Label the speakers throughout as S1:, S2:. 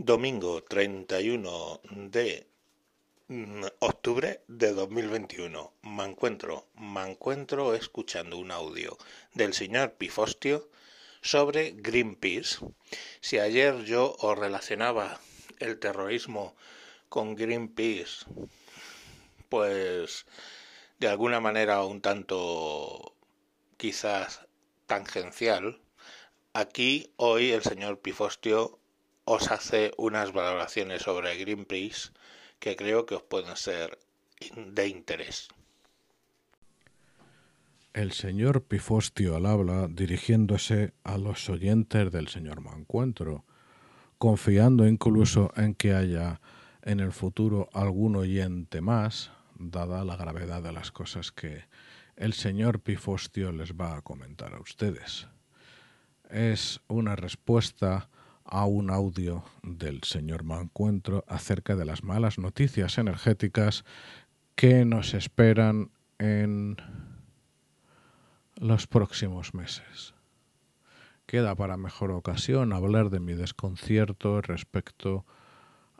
S1: Domingo 31 de mm, octubre de 2021. Me encuentro, me encuentro escuchando un audio del señor Pifostio sobre Greenpeace. Si ayer yo os relacionaba el terrorismo con Greenpeace, pues de alguna manera un tanto quizás tangencial, aquí hoy el señor Pifostio os hace unas valoraciones sobre Greenpeace que creo que os pueden ser de interés.
S2: El señor Pifostio al habla dirigiéndose a los oyentes del señor Mancuentro, confiando incluso en que haya en el futuro algún oyente más, dada la gravedad de las cosas que el señor Pifostio les va a comentar a ustedes. Es una respuesta a un audio del señor Mancuentro acerca de las malas noticias energéticas que nos esperan en los próximos meses. Queda para mejor ocasión hablar de mi desconcierto respecto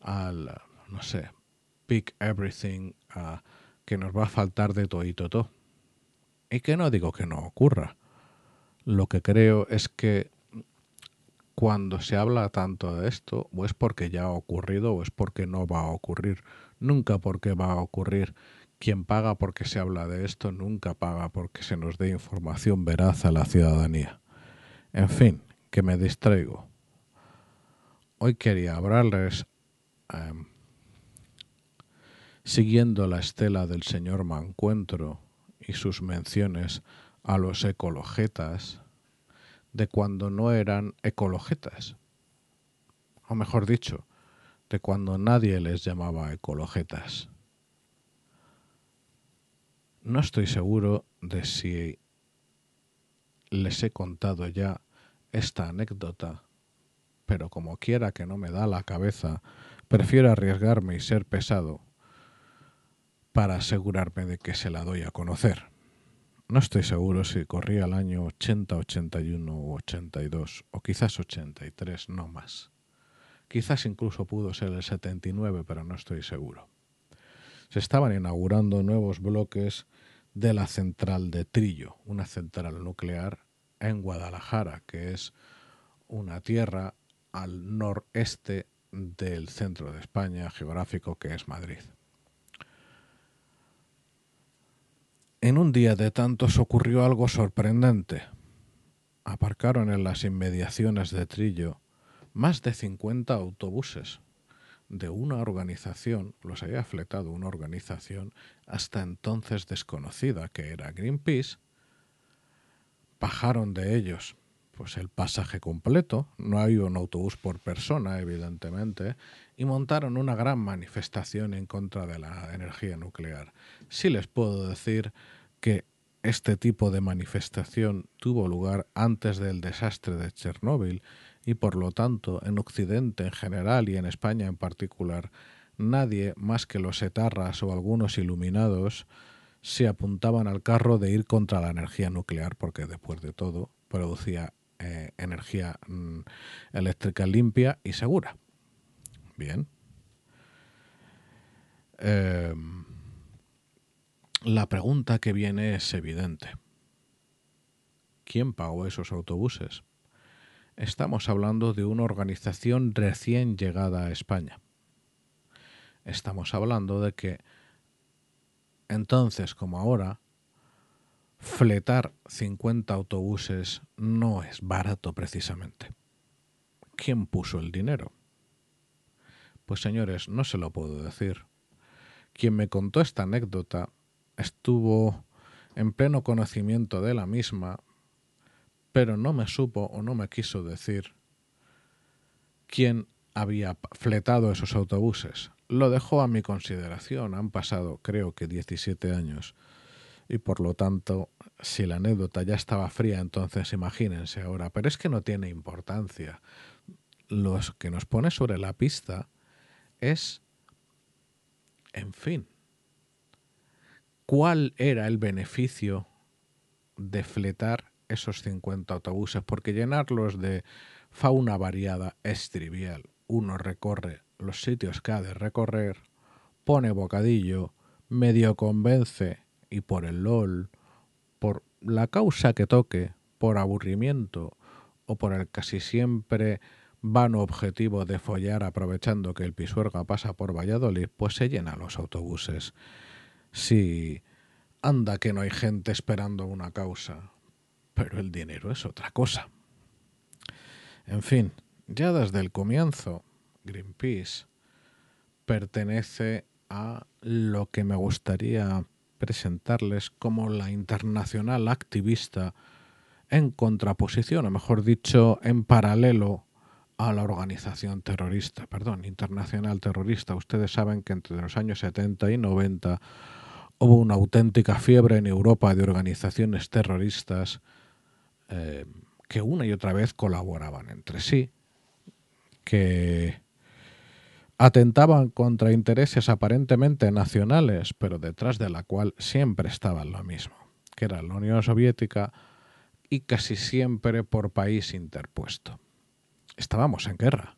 S2: al, no sé, pick everything que nos va a faltar de todo y todo. Y que no digo que no ocurra. Lo que creo es que cuando se habla tanto de esto, o es porque ya ha ocurrido o es porque no va a ocurrir. Nunca porque va a ocurrir. Quien paga porque se habla de esto nunca paga porque se nos dé información veraz a la ciudadanía. En fin, que me distraigo. Hoy quería hablarles, em, siguiendo la estela del señor Mancuentro y sus menciones a los ecologetas, de cuando no eran ecologetas. O mejor dicho, de cuando nadie les llamaba ecologetas. No estoy seguro de si les he contado ya esta anécdota, pero como quiera que no me da la cabeza, prefiero arriesgarme y ser pesado para asegurarme de que se la doy a conocer. No estoy seguro si corría el año 80, 81 o 82, o quizás 83, no más. Quizás incluso pudo ser el 79, pero no estoy seguro. Se estaban inaugurando nuevos bloques de la central de Trillo, una central nuclear en Guadalajara, que es una tierra al noreste del centro de España geográfico que es Madrid. En un día de tantos ocurrió algo sorprendente. Aparcaron en las inmediaciones de Trillo más de 50 autobuses. De una organización, los había fletado una organización hasta entonces desconocida, que era Greenpeace, bajaron de ellos pues el pasaje completo, no hay un autobús por persona, evidentemente, y montaron una gran manifestación en contra de la energía nuclear. Sí les puedo decir que este tipo de manifestación tuvo lugar antes del desastre de Chernóbil y por lo tanto en Occidente en general y en España en particular nadie más que los etarras o algunos iluminados se apuntaban al carro de ir contra la energía nuclear porque después de todo producía eh, energía mm, eléctrica limpia y segura. Bien. Em, la pregunta que viene es evidente. ¿Quién pagó esos autobuses? Estamos hablando de una organización recién llegada a España. Estamos hablando de que entonces como ahora, fletar 50 autobuses no es barato precisamente. ¿Quién puso el dinero? Pues señores, no se lo puedo decir. Quien me contó esta anécdota estuvo en pleno conocimiento de la misma, pero no me supo o no me quiso decir quién había fletado esos autobuses. Lo dejó a mi consideración. Han pasado, creo que 17 años. Y por lo tanto, si la anécdota ya estaba fría, entonces imagínense ahora. Pero es que no tiene importancia. Lo que nos pone sobre la pista es, en fin, ¿cuál era el beneficio de fletar esos 50 autobuses? Porque llenarlos de fauna variada es trivial. uno recorre los sitios que ha de recorrer, pone bocadillo, medio convence y por el LOL, por la causa que toque, por aburrimiento o por el casi siempre vano objetivo de follar aprovechando que el pisuerga pasa por Valladolid, pues se llenan los autobuses. Sí, anda que no hay gente esperando una causa, pero el dinero es otra cosa. En fin, ya desde el comienzo, Greenpeace pertenece a lo que me gustaría presentarles como la internacional activista en contraposición, o mejor dicho, en paralelo a la organización terrorista, perdón, internacional terrorista. Ustedes saben que entre los años 70 y 90 hubo una auténtica fiebre en Europa de organizaciones terroristas eh, que una y otra vez colaboraban entre sí, que atentaban contra intereses aparentemente nacionales, pero detrás de la cual siempre estaba lo mismo, que era la Unión Soviética y casi siempre por país interpuesto. Estábamos en guerra,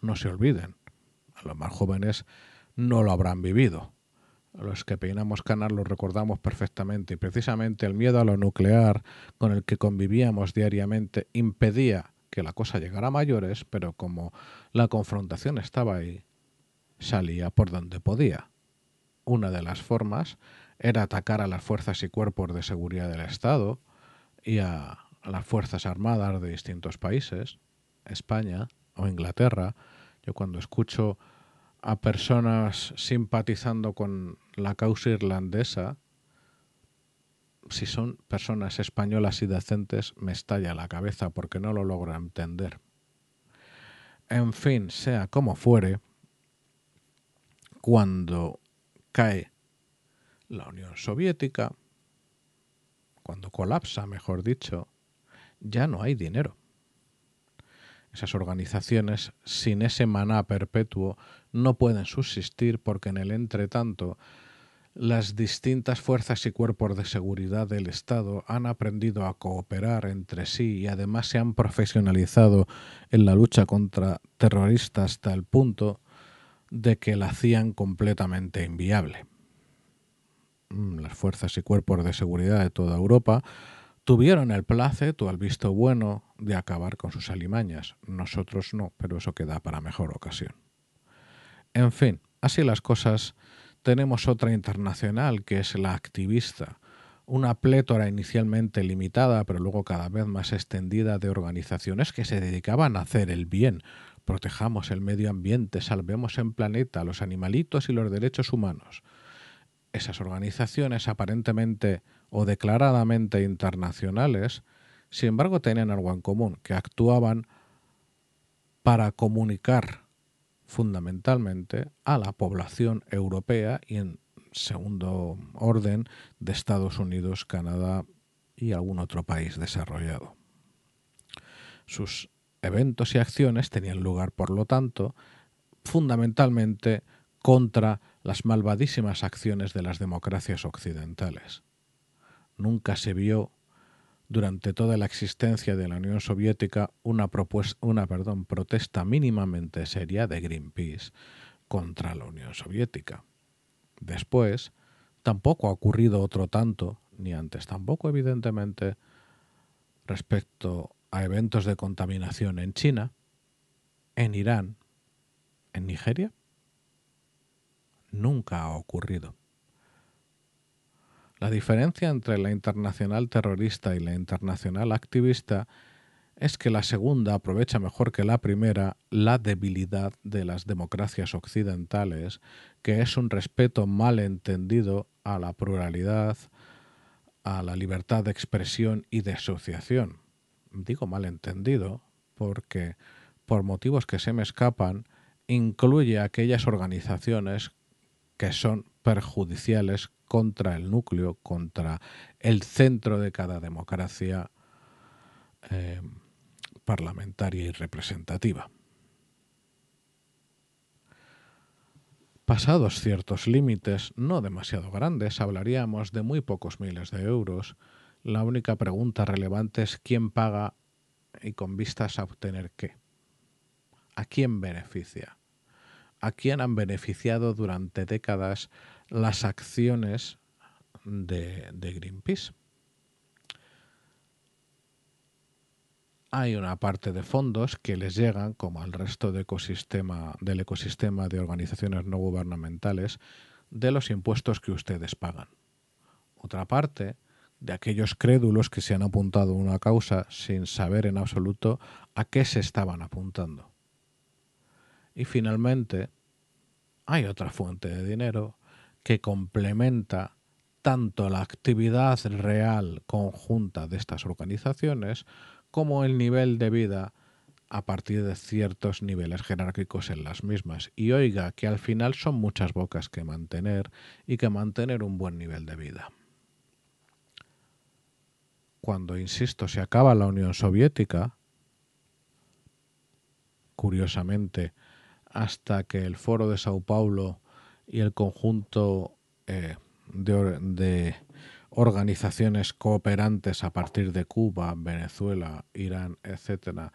S2: no se olviden. A los más jóvenes no lo habrán vivido. Los que peinamos canas lo recordamos perfectamente y precisamente el miedo a lo nuclear con el que convivíamos diariamente impedía que la cosa llegara a mayores, pero como la confrontación estaba ahí, salía por donde podía. Una de las formas era atacar a las fuerzas y cuerpos de seguridad del Estado y a, las fuerzas armadas de distintos países, España o Inglaterra. Yo cuando escucho a personas simpatizando con la causa irlandesa, si son personas españolas y decentes, me estalla la cabeza porque no lo logro entender. En fin, sea como fuere, cuando cae la Unión Soviética, cuando colapsa, mejor dicho, ya no hay dinero. Esas organizaciones, sin ese maná perpetuo, no pueden subsistir porque en el entretanto las distintas fuerzas y cuerpos de seguridad del Estado han aprendido a cooperar entre sí y además se han profesionalizado en la lucha contra terroristas hasta el punto de que la hacían completamente inviable. Mm, las fuerzas y cuerpos de seguridad de toda Europa tuvieron el placer o el visto bueno de acabar con sus alimañas. Nosotros no, pero eso queda para mejor ocasión. En fin, así las cosas, tenemos otra internacional que es la activista, una plétora inicialmente limitada, pero luego cada vez más extendida de organizaciones que se dedicaban a hacer el bien, protejamos el medio ambiente, salvemos el planeta, los animalitos y los derechos humanos. Esas organizaciones aparentemente o declaradamente internacionales, sin embargo tenían algo en común, que actuaban para comunicar fundamentalmente a la población europea y en segundo orden de Estados Unidos, Canadá y algún otro país desarrollado. Sus eventos y acciones tenían lugar, por lo tanto, fundamentalmente contra las malvadísimas acciones de las democracias occidentales. Nunca se vio durante toda la existencia de la Unión Soviética una, protesta mínimamente seria de Greenpeace contra la Unión Soviética. Después, tampoco ha ocurrido otro tanto, ni antes tampoco evidentemente, respecto a eventos de contaminación en China, en Irán, en Nigeria, nunca ha ocurrido. La diferencia entre la internacional terrorista y la internacional activista es que la segunda aprovecha mejor que la primera la debilidad de las democracias occidentales, que es un respeto mal entendido a la pluralidad, a la libertad de expresión y de asociación. Digo malentendido, porque por motivos que se me escapan, incluye aquellas organizaciones que son perjudiciales contra el núcleo, contra el centro de cada democracia eh, parlamentaria y representativa. Pasados ciertos límites, no demasiado grandes, hablaríamos de muy pocos miles de euros, la única pregunta relevante es quién paga y con vistas a obtener qué. ¿A quién beneficia? ¿A quién han beneficiado durante décadas las acciones de, Greenpeace? hay una parte de fondos que les llegan, como al resto del ecosistema de organizaciones no gubernamentales, de los impuestos que ustedes pagan. Otra parte de aquellos crédulos que se han apuntado a una causa sin saber en absoluto a qué se estaban apuntando. Y finalmente, hay otra fuente de dinero que complementa tanto la actividad real conjunta de estas organizaciones como el nivel de vida a partir de ciertos niveles jerárquicos en las mismas. Y oiga que al final son muchas bocas que mantener y que mantener un buen nivel de vida. Cuando, insisto, se acaba la Unión Soviética, curiosamente, hasta que el Foro de Sao Paulo y el conjunto eh, de, organizaciones cooperantes a partir de Cuba, Venezuela, Irán, etcétera,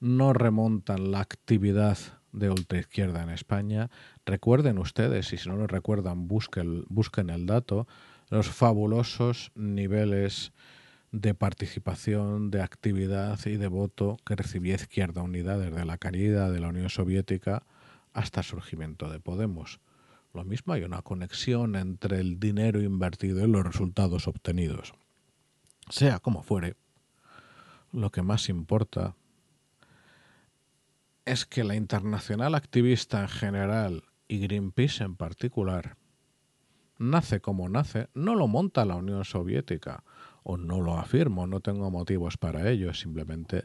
S2: no remontan la actividad de ultraizquierda en España. Recuerden ustedes, y si no lo recuerdan, busquen, busquen el dato, los fabulosos niveles de participación, de actividad y de voto que recibía Izquierda Unida desde la caída de la Unión Soviética hasta el surgimiento de Podemos. Lo mismo hay una conexión entre el dinero invertido y los resultados obtenidos. Sea como fuere, lo que más importa es que la internacional activista en general y Greenpeace en particular nace como nace, no lo monta la Unión Soviética, o no lo afirmo, no tengo motivos para ello, simplemente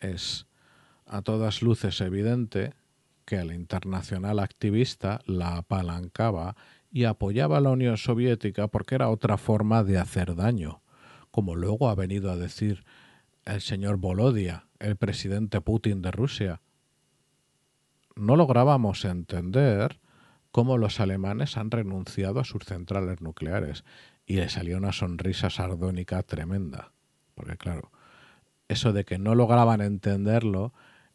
S2: es a todas luces evidente que la internacional activista la apalancaba y apoyaba a la Unión Soviética porque era otra forma de hacer daño, como luego ha venido a decir el señor Volodia, el presidente Putin de Rusia. No lográbamos entender cómo los alemanes han renunciado a sus centrales nucleares y le salió una sonrisa sardónica tremenda, porque claro, eso de que no lograban entenderlo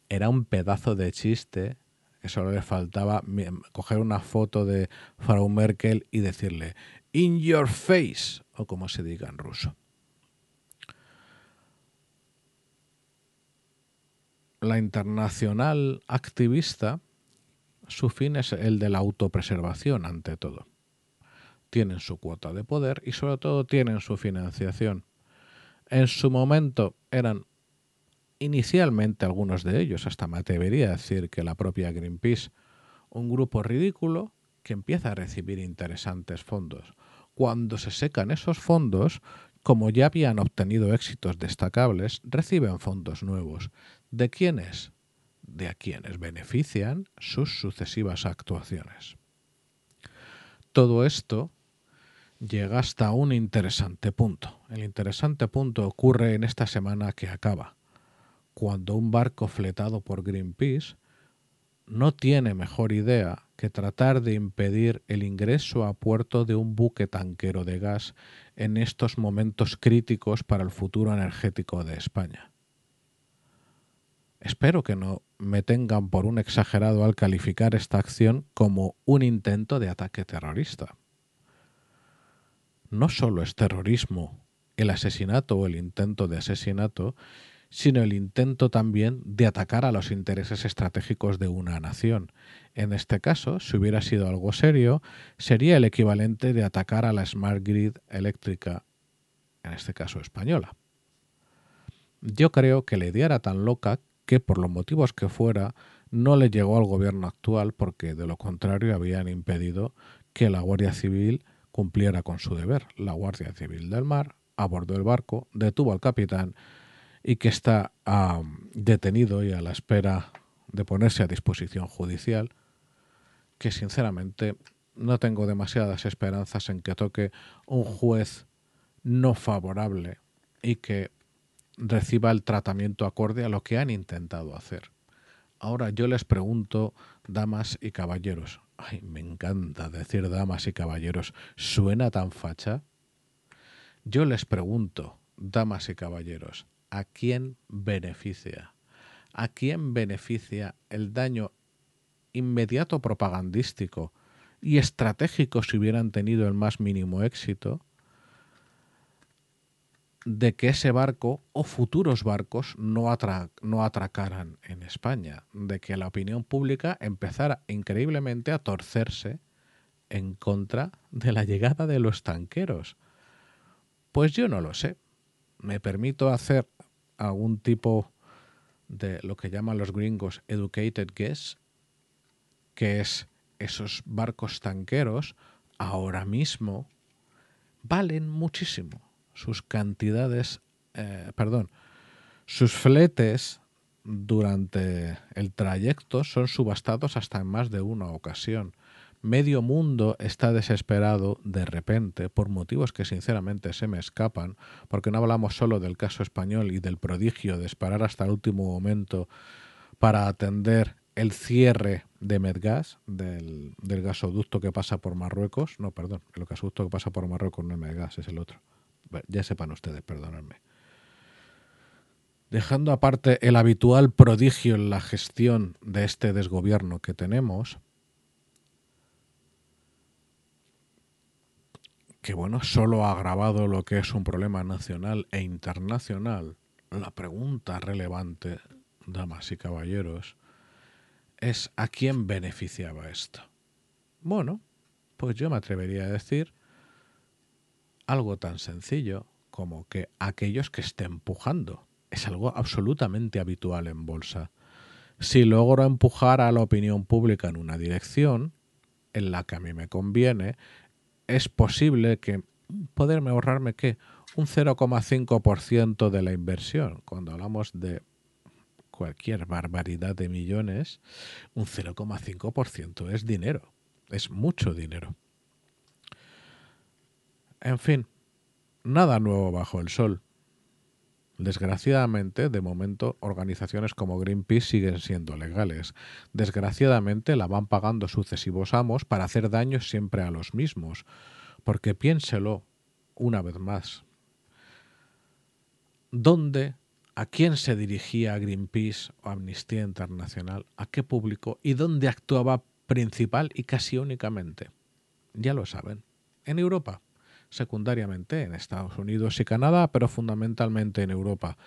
S2: era un pedazo de chiste que solo le faltaba coger una foto de Frau Merkel y decirle in your face, o como se diga en ruso. La internacional activista, su fin es el de la autopreservación ante todo. Tienen su cuota de poder y sobre todo tienen su financiación. En su momento eran inicialmente algunos de ellos, hasta me atrevería a decir que la propia Greenpeace, un grupo ridículo que empieza a recibir interesantes fondos. Cuando se secan esos fondos, como ya habían obtenido éxitos destacables, reciben fondos nuevos. ¿De quiénes? De a quienes benefician sus sucesivas actuaciones. Todo esto llega hasta un interesante punto. El interesante punto ocurre en esta semana que acaba cuando un barco fletado por Greenpeace no tiene mejor idea que tratar de impedir el ingreso a puerto de un buque tanquero de gas en estos momentos críticos para el futuro energético de España. Espero que no me tengan por un exagerado al calificar esta acción como un intento de ataque terrorista. No solo es terrorismo el asesinato o el intento de asesinato, sino el intento también de atacar a los intereses estratégicos de una nación. En este caso, si hubiera sido algo serio, sería el equivalente de atacar a la Smart Grid eléctrica, en este caso española. Yo creo que la idea era tan loca que, por los motivos que fuera, no le llegó al gobierno actual porque, de lo contrario, habían impedido que la Guardia Civil cumpliera con su deber. La Guardia Civil del Mar abordó el barco, detuvo al capitán y que está detenido y a la espera de ponerse a disposición judicial, que sinceramente no tengo demasiadas esperanzas en que toque un juez no favorable y que reciba el tratamiento acorde a lo que han intentado hacer. Ahora yo les pregunto, damas y caballeros, ay, me encanta decir damas y caballeros, ¿suena tan facha? Yo les pregunto, damas y caballeros, a quién beneficia, ¿A quién beneficia el daño inmediato propagandístico y estratégico si hubieran tenido el más mínimo éxito? de que ese barco o futuros barcos no, no, atracaran en España, de que la opinión pública empezara increíblemente a torcerse en contra de la llegada de los tanqueros. Pues yo no lo sé. Me permito hacer algún tipo de lo que llaman los gringos educated guess, que es esos barcos tanqueros ahora mismo valen muchísimo. Sus cantidades, eh, perdón, sus fletes durante el trayecto son subastados hasta en más de una ocasión medio mundo está desesperado de repente por motivos que sinceramente se me escapan, porque no hablamos solo del caso español y del prodigio de esperar hasta el último momento para atender el cierre de Medgas, del, gasoducto que pasa por Marruecos. No, perdón, el gasoducto que pasa por Marruecos no es Medgas, es el otro. Ya sepan ustedes, perdónenme. Dejando aparte el habitual prodigio en la gestión de este desgobierno que tenemos, que bueno, solo ha agravado lo que es un problema nacional e internacional, la pregunta relevante, damas y caballeros, es ¿a quién beneficiaba esto? Bueno, pues yo me atrevería a decir algo tan sencillo como que aquellos que estén empujando. Es algo absolutamente habitual en bolsa. Si logro empujar a la opinión pública en una dirección en la que a mí me conviene, es posible que poderme ahorrarme que un 0,5% de la inversión. Cuando hablamos de cualquier barbaridad de millones, un 0,5% es dinero, es mucho dinero. En fin, nada nuevo bajo el sol. Desgraciadamente, de momento, organizaciones como Greenpeace siguen siendo legales. Desgraciadamente, la van pagando sucesivos amos para hacer daños siempre a los mismos. Porque piénselo una vez más. ¿Dónde, a quién se dirigía Greenpeace o Amnistía Internacional? ¿A qué público? ¿Y dónde actuaba principal y casi únicamente? Ya lo saben. En Europa secundariamente en Estados Unidos y Canadá, pero fundamentalmente en Europa.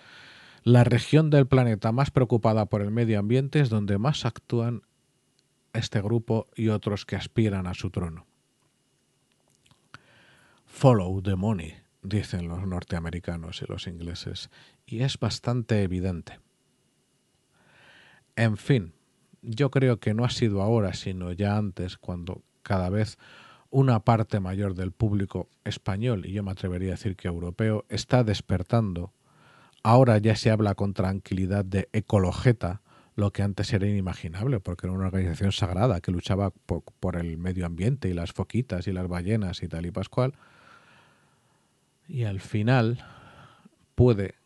S2: La región del planeta más preocupada por el medio ambiente es donde más actúan este grupo y otros que aspiran a su trono. Follow the money, dicen los norteamericanos y los ingleses, y es bastante evidente. En fin, yo creo que no ha sido ahora, sino ya antes, cuando cada vez una parte mayor del público español, y yo me atrevería a decir que europeo, está despertando. Ahora ya se habla con tranquilidad de ecologeta, lo que antes era inimaginable, porque era una organización sagrada que luchaba por, el medio ambiente y las foquitas y las ballenas y tal y pascual. Y al final puede,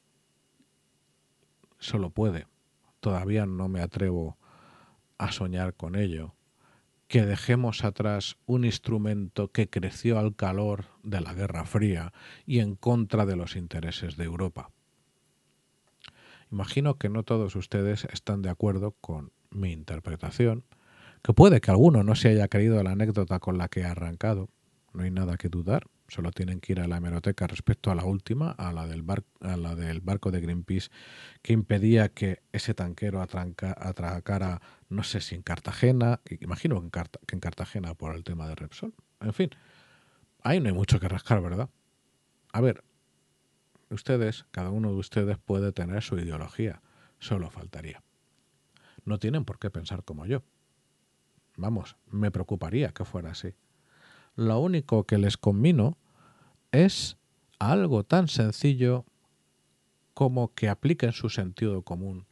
S2: solo puede, todavía no me atrevo a soñar con ello, que dejemos atrás un instrumento que creció al calor de la Guerra Fría y en contra de los intereses de Europa. Imagino que no todos ustedes están de acuerdo con mi interpretación, que puede que alguno no se haya creído la anécdota con la que he arrancado, no hay nada que dudar, solo tienen que ir a la hemeroteca respecto a la última, a la del, a la del barco de Greenpeace, que impedía que ese tanquero atracara, no sé si en Cartagena, imagino que en, Cartagena por el tema de Repsol. En fin, ahí no hay mucho que rascar, ¿verdad? A ver, ustedes, cada uno de ustedes puede tener su ideología, solo faltaría. No tienen por qué pensar como yo. Vamos, me preocuparía que fuera así lo único que les convino es algo tan sencillo como que apliquen su sentido común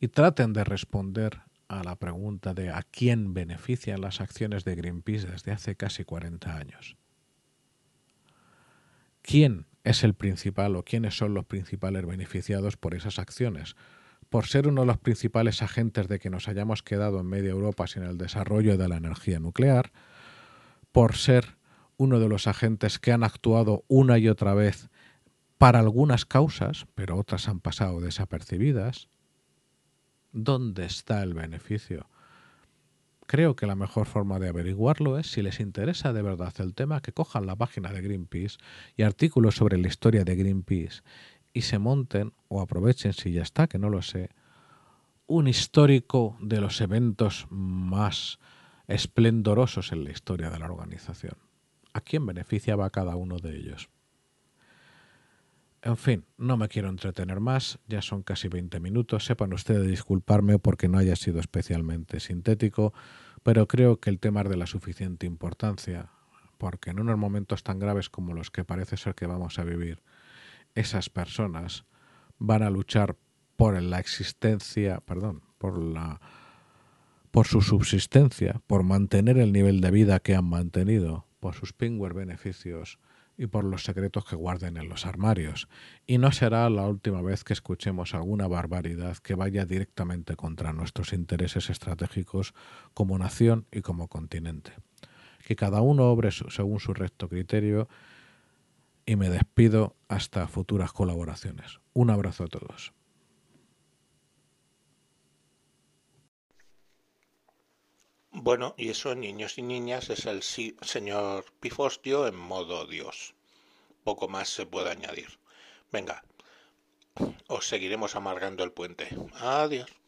S2: y traten de responder a la pregunta de a quién benefician las acciones de Greenpeace desde hace casi 40 años. ¿Quién es el principal o quiénes son los principales beneficiados por esas acciones? Por ser uno de los principales agentes de que nos hayamos quedado en media Europa sin el desarrollo de la energía nuclear, por ser uno de los agentes que han actuado una y otra vez para algunas causas, pero otras han pasado desapercibidas, ¿Dónde está el beneficio? Creo que la mejor forma de averiguarlo es, si les interesa de verdad el tema, que cojan la página de Greenpeace y artículos sobre la historia de Greenpeace y se monten, o aprovechen si ya está, que no lo sé, un histórico de los eventos más esplendorosos en la historia de la organización. ¿A quién beneficiaba cada uno de ellos? En fin, no me quiero entretener más, ya son casi 20 minutos, sepan ustedes disculparme porque no haya sido especialmente sintético, pero creo que el tema es de la suficiente importancia, porque en unos momentos tan graves como los que parece ser que vamos a vivir, esas personas van a luchar por la existencia, perdón, por la por su subsistencia, por mantener el nivel de vida que han mantenido, por sus pingüer beneficios y por los secretos que guarden en los armarios, y no será la última vez que escuchemos alguna barbaridad que vaya directamente contra nuestros intereses estratégicos como nación y como continente. Que cada uno obre según su recto criterio y me despido hasta futuras colaboraciones. Un abrazo a todos.
S1: Bueno, y eso, niños y niñas, es el señor Pifostio en modo Dios. Poco más se puede añadir. Venga, os seguiremos amargando el puente. Adiós.